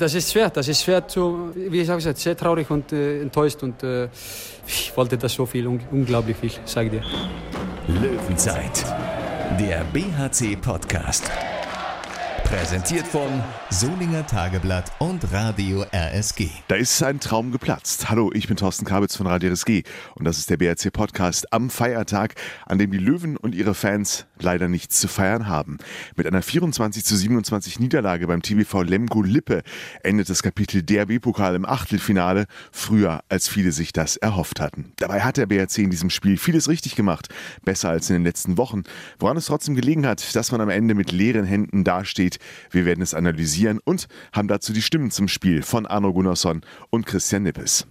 Das ist schwer, das ist schwer zu, wie ich habe gesagt, sehr traurig und äh, enttäuscht und äh, ich wollte das so viel, un unglaublich viel, sage dir. Löwenzeit, der BHC-Podcast. Präsentiert von Solinger Tageblatt und Radio RSG. Da ist ein Traum geplatzt. Hallo, ich bin Thorsten Kabitz von Radio RSG und das ist der BRC Podcast am Feiertag, an dem die Löwen und ihre Fans leider nichts zu feiern haben. Mit einer 24 zu 27 Niederlage beim TBV Lemgo Lippe endet das Kapitel DRB-Pokal im Achtelfinale früher, als viele sich das erhofft hatten. Dabei hat der BRC in diesem Spiel vieles richtig gemacht, besser als in den letzten Wochen, woran es trotzdem gelegen hat, dass man am Ende mit leeren Händen dasteht wir werden es analysieren und haben dazu die Stimmen zum Spiel von Arno Gunnarsson und Christian Nippes.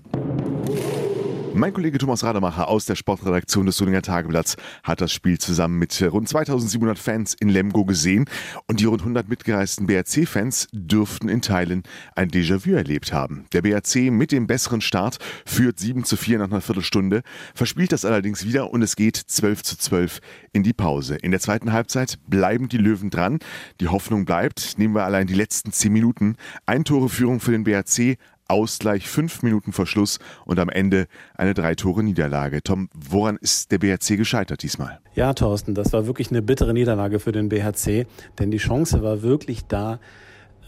Mein Kollege Thomas Rademacher aus der Sportredaktion des Solinger Tageblatts hat das Spiel zusammen mit rund 2700 Fans in Lemgo gesehen und die rund 100 mitgereisten BRC-Fans dürften in Teilen ein Déjà-vu erlebt haben. Der BRC mit dem besseren Start führt 7 zu 4 nach einer Viertelstunde, verspielt das allerdings wieder und es geht 12 zu 12 in die Pause. In der zweiten Halbzeit bleiben die Löwen dran. Die Hoffnung bleibt. Nehmen wir allein die letzten 10 Minuten. Ein Tore Führung für den BRC, Ausgleich, fünf Minuten Verschluss und am Ende eine Drei-Tore-Niederlage. Tom, woran ist der BHC gescheitert diesmal? Ja, Thorsten, das war wirklich eine bittere Niederlage für den BHC, denn die Chance war wirklich da,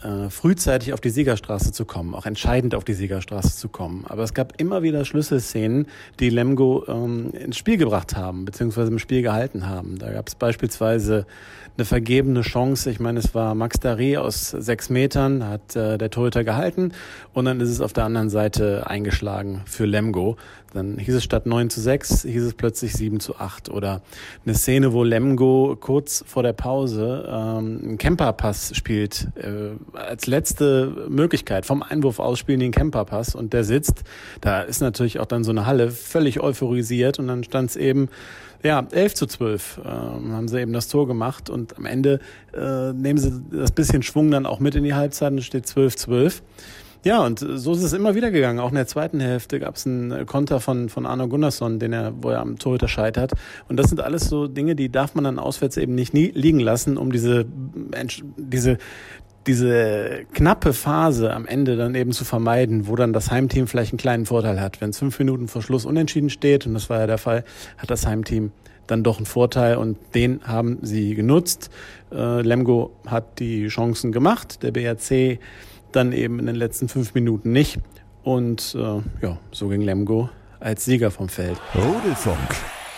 äh, frühzeitig auf die Siegerstraße zu kommen, auch entscheidend auf die Siegerstraße zu kommen. Aber es gab immer wieder Schlüsselszenen, die Lemgo ähm, ins Spiel gebracht haben, beziehungsweise im Spiel gehalten haben. Da gab es beispielsweise eine vergebene Chance. Ich meine, es war Max Daré aus sechs Metern, hat äh, der Torhüter gehalten und dann ist es auf der anderen Seite eingeschlagen für Lemgo. Dann hieß es statt 9 zu 6, hieß es plötzlich 7 zu 8. Oder eine Szene, wo Lemgo kurz vor der Pause ähm, einen Camperpass spielt, äh, als letzte Möglichkeit vom Einwurf aus spielen den Camperpass und der sitzt. Da ist natürlich auch dann so eine Halle völlig euphorisiert und dann stand es eben ja, 11 zu 12 ähm, haben sie eben das Tor gemacht und am Ende äh, nehmen sie das bisschen Schwung dann auch mit in die Halbzeit und steht 12 12. Ja, und so ist es immer wieder gegangen. Auch in der zweiten Hälfte gab es einen Konter von, von Arno Gunnarsson, den er, wo er am Torhüter scheitert. Und das sind alles so Dinge, die darf man dann auswärts eben nicht nie liegen lassen, um diese, diese, diese knappe Phase am Ende dann eben zu vermeiden, wo dann das Heimteam vielleicht einen kleinen Vorteil hat. Wenn es fünf Minuten vor Schluss unentschieden steht, und das war ja der Fall, hat das Heimteam dann doch einen Vorteil und den haben sie genutzt. Äh, Lemgo hat die Chancen gemacht, der BRC dann eben in den letzten fünf Minuten nicht. Und äh, ja, so ging Lemgo als Sieger vom Feld. Rudelfunk.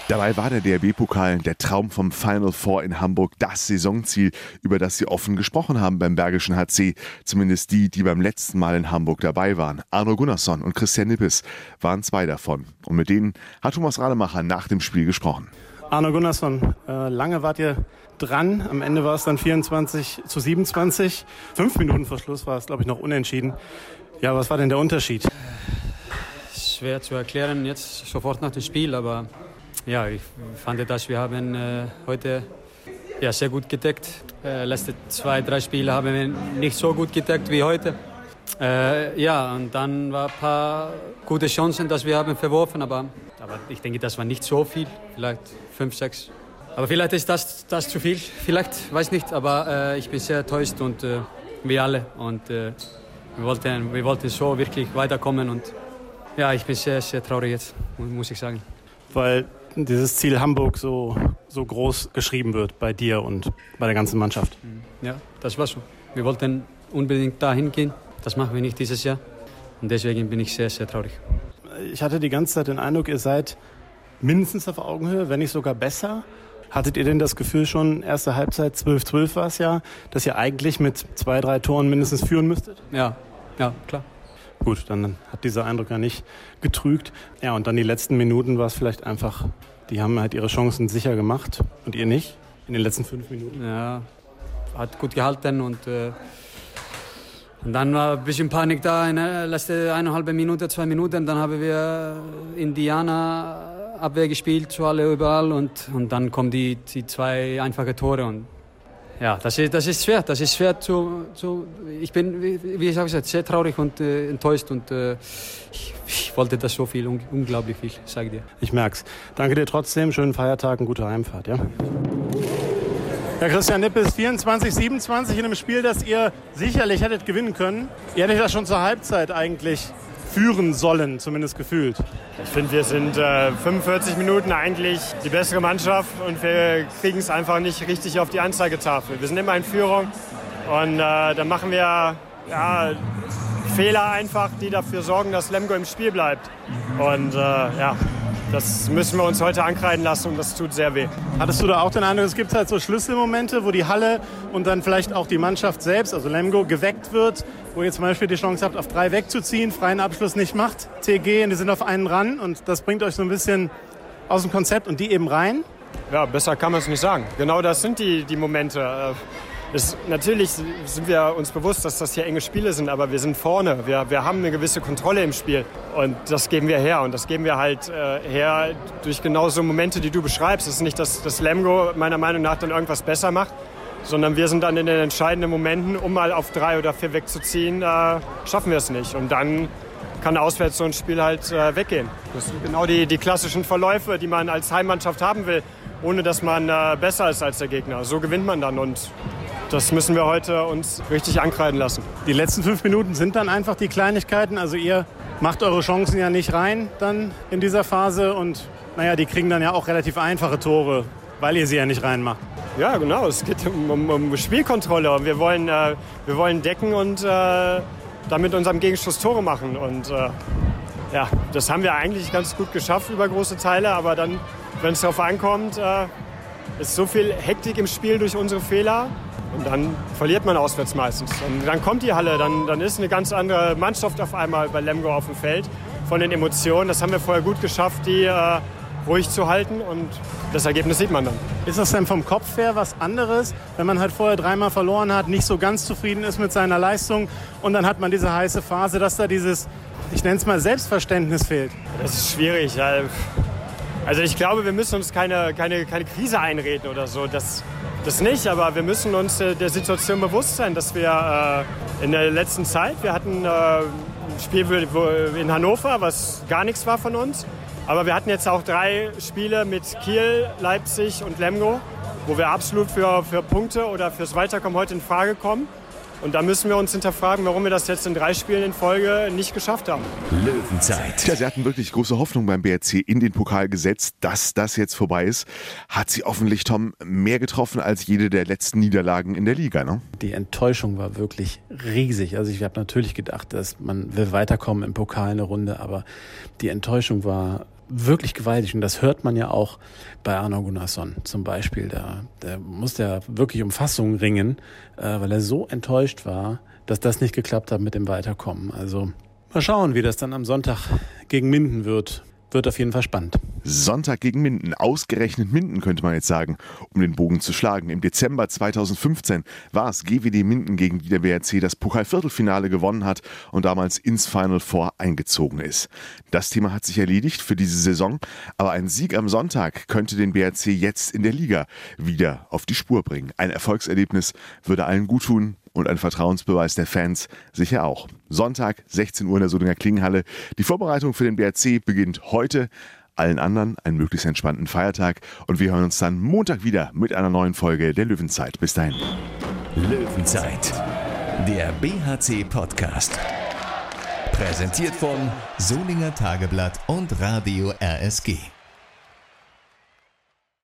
Dabei war der DRB-Pokal der Traum vom Final Four in Hamburg das Saisonziel, über das sie offen gesprochen haben beim Bergischen HC. Zumindest die, die beim letzten Mal in Hamburg dabei waren. Arno Gunnarsson und Christian Nippes waren zwei davon. Und mit denen hat Thomas Rademacher nach dem Spiel gesprochen. Arno Gunnarsson, äh, lange wart ihr dran. Am Ende war es dann 24 zu 27. Fünf Minuten vor Schluss war es, glaube ich, noch unentschieden. Ja, was war denn der Unterschied? Schwer zu erklären jetzt sofort nach dem Spiel, aber ja, ich fand, dass wir haben äh, heute ja, sehr gut gedeckt. Äh, letzte zwei, drei Spiele haben wir nicht so gut gedeckt wie heute. Äh, ja, und dann war ein paar gute Chancen, dass wir haben verworfen, aber, aber ich denke, das war nicht so viel, vielleicht fünf, sechs. Aber vielleicht ist das, das zu viel, vielleicht, weiß nicht, aber äh, ich bin sehr enttäuscht und äh, wir alle und äh, wir, wollten, wir wollten so wirklich weiterkommen und ja, ich bin sehr, sehr traurig jetzt, muss ich sagen. Weil dieses Ziel Hamburg so, so groß geschrieben wird bei dir und bei der ganzen Mannschaft. Ja, das war so. Wir wollten unbedingt dahin gehen. Das machen wir nicht dieses Jahr. Und deswegen bin ich sehr, sehr traurig. Ich hatte die ganze Zeit den Eindruck, ihr seid mindestens auf Augenhöhe, wenn nicht sogar besser. Hattet ihr denn das Gefühl schon, erste Halbzeit 12-12 war es ja, dass ihr eigentlich mit zwei, drei Toren mindestens führen müsstet? Ja, ja, klar. Gut, dann hat dieser Eindruck ja nicht getrügt. Ja, und dann die letzten Minuten war es vielleicht einfach, die haben halt ihre Chancen sicher gemacht und ihr nicht in den letzten fünf Minuten. Ja, hat gut gehalten und, äh, und dann war ein bisschen Panik da in der letzten eineinhalb Minute, zwei Minuten. Dann haben wir Indianer Abwehr gespielt, zu alle überall und, und dann kommen die, die zwei einfache Tore und ja, das ist, das ist schwer. Das ist schwer zu, zu ich bin, wie ich gesagt, sehr traurig und äh, enttäuscht und äh, ich, ich, wollte das so viel, un, unglaublich viel, sage dir. Ich merk's. Danke dir trotzdem, schönen Feiertag und gute Heimfahrt, ja? Ja, Christian Nippes, 24, 27 in einem Spiel, das ihr sicherlich hättet gewinnen können. Ihr hättet das schon zur Halbzeit eigentlich führen sollen, zumindest gefühlt. Ich finde, wir sind äh, 45 Minuten eigentlich die bessere Mannschaft und wir kriegen es einfach nicht richtig auf die Anzeigetafel. Wir sind immer in Führung und äh, dann machen wir ja, Fehler einfach, die dafür sorgen, dass Lemgo im Spiel bleibt. Und äh, ja, das müssen wir uns heute ankreiden lassen und das tut sehr weh. Hattest du da auch den Eindruck, es gibt halt so Schlüsselmomente, wo die Halle und dann vielleicht auch die Mannschaft selbst, also Lemgo, geweckt wird, wo ihr zum Beispiel die Chance habt, auf drei wegzuziehen, freien Abschluss nicht macht, TG und die sind auf einen ran und das bringt euch so ein bisschen aus dem Konzept und die eben rein? Ja, besser kann man es nicht sagen. Genau das sind die, die Momente. Es, natürlich sind wir uns bewusst, dass das hier enge Spiele sind, aber wir sind vorne. Wir, wir haben eine gewisse Kontrolle im Spiel und das geben wir her. Und das geben wir halt äh, her durch genau so Momente, die du beschreibst. Es ist nicht, dass das Lemgo meiner Meinung nach dann irgendwas besser macht, sondern wir sind dann in den entscheidenden Momenten, um mal auf drei oder vier wegzuziehen, äh, schaffen wir es nicht. Und dann kann auswärts so ein Spiel halt äh, weggehen. Das sind genau die, die klassischen Verläufe, die man als Heimmannschaft haben will, ohne dass man äh, besser ist als der Gegner. So gewinnt man dann und das müssen wir heute uns richtig ankreiden lassen. Die letzten fünf Minuten sind dann einfach die Kleinigkeiten. Also ihr macht eure Chancen ja nicht rein dann in dieser Phase und naja, die kriegen dann ja auch relativ einfache Tore, weil ihr sie ja nicht reinmacht. Ja, genau. Es geht um, um, um Spielkontrolle. Wir wollen, äh, wir wollen decken und äh, damit unserem Gegenschuss Tore machen. Und äh, ja, das haben wir eigentlich ganz gut geschafft über große Teile. Aber dann, wenn es darauf ankommt, äh, ist so viel Hektik im Spiel durch unsere Fehler. Und dann verliert man auswärts meistens. Und dann kommt die Halle, dann, dann ist eine ganz andere Mannschaft auf einmal bei Lemgo auf dem Feld von den Emotionen. Das haben wir vorher gut geschafft, die äh, ruhig zu halten und das Ergebnis sieht man dann. Ist das denn vom Kopf her was anderes, wenn man halt vorher dreimal verloren hat, nicht so ganz zufrieden ist mit seiner Leistung und dann hat man diese heiße Phase, dass da dieses, ich nenne es mal Selbstverständnis fehlt? Das ist schwierig. Also ich glaube, wir müssen uns keine, keine, keine Krise einreden oder so. Das, das nicht, aber wir müssen uns äh, der Situation bewusst sein, dass wir äh, in der letzten Zeit, wir hatten äh, ein Spiel in Hannover, was gar nichts war von uns. Aber wir hatten jetzt auch drei Spiele mit Kiel, Leipzig und Lemgo, wo wir absolut für, für Punkte oder fürs Weiterkommen heute in Frage kommen. Und da müssen wir uns hinterfragen, warum wir das jetzt in drei Spielen in Folge nicht geschafft haben. Löwenzeit. Ja, sie hatten wirklich große Hoffnung beim BRC in den Pokal gesetzt, dass das jetzt vorbei ist. Hat sie hoffentlich, Tom, mehr getroffen als jede der letzten Niederlagen in der Liga, ne? Die Enttäuschung war wirklich riesig. Also ich habe natürlich gedacht, dass man will weiterkommen im Pokal eine Runde, aber die Enttäuschung war wirklich gewaltig. Und das hört man ja auch bei Arno Gunnarsson zum Beispiel. Da, der musste ja wirklich um Fassung ringen, äh, weil er so enttäuscht war, dass das nicht geklappt hat mit dem Weiterkommen. Also mal schauen, wie das dann am Sonntag gegen Minden wird. Wird auf jeden Fall spannend. Sonntag gegen Minden. Ausgerechnet Minden könnte man jetzt sagen, um den Bogen zu schlagen. Im Dezember 2015 war es GWD Minden, gegen die der BRC das Pokalviertelfinale gewonnen hat und damals ins Final Four eingezogen ist. Das Thema hat sich erledigt für diese Saison, aber ein Sieg am Sonntag könnte den BRC jetzt in der Liga wieder auf die Spur bringen. Ein Erfolgserlebnis würde allen gut tun, und ein Vertrauensbeweis der Fans sicher auch. Sonntag, 16 Uhr in der Solinger Klingenhalle. Die Vorbereitung für den BRC beginnt heute. Allen anderen einen möglichst entspannten Feiertag und wir hören uns dann Montag wieder mit einer neuen Folge der Löwenzeit. Bis dahin. Löwenzeit, der BHC-Podcast. Präsentiert von Solinger Tageblatt und Radio RSG.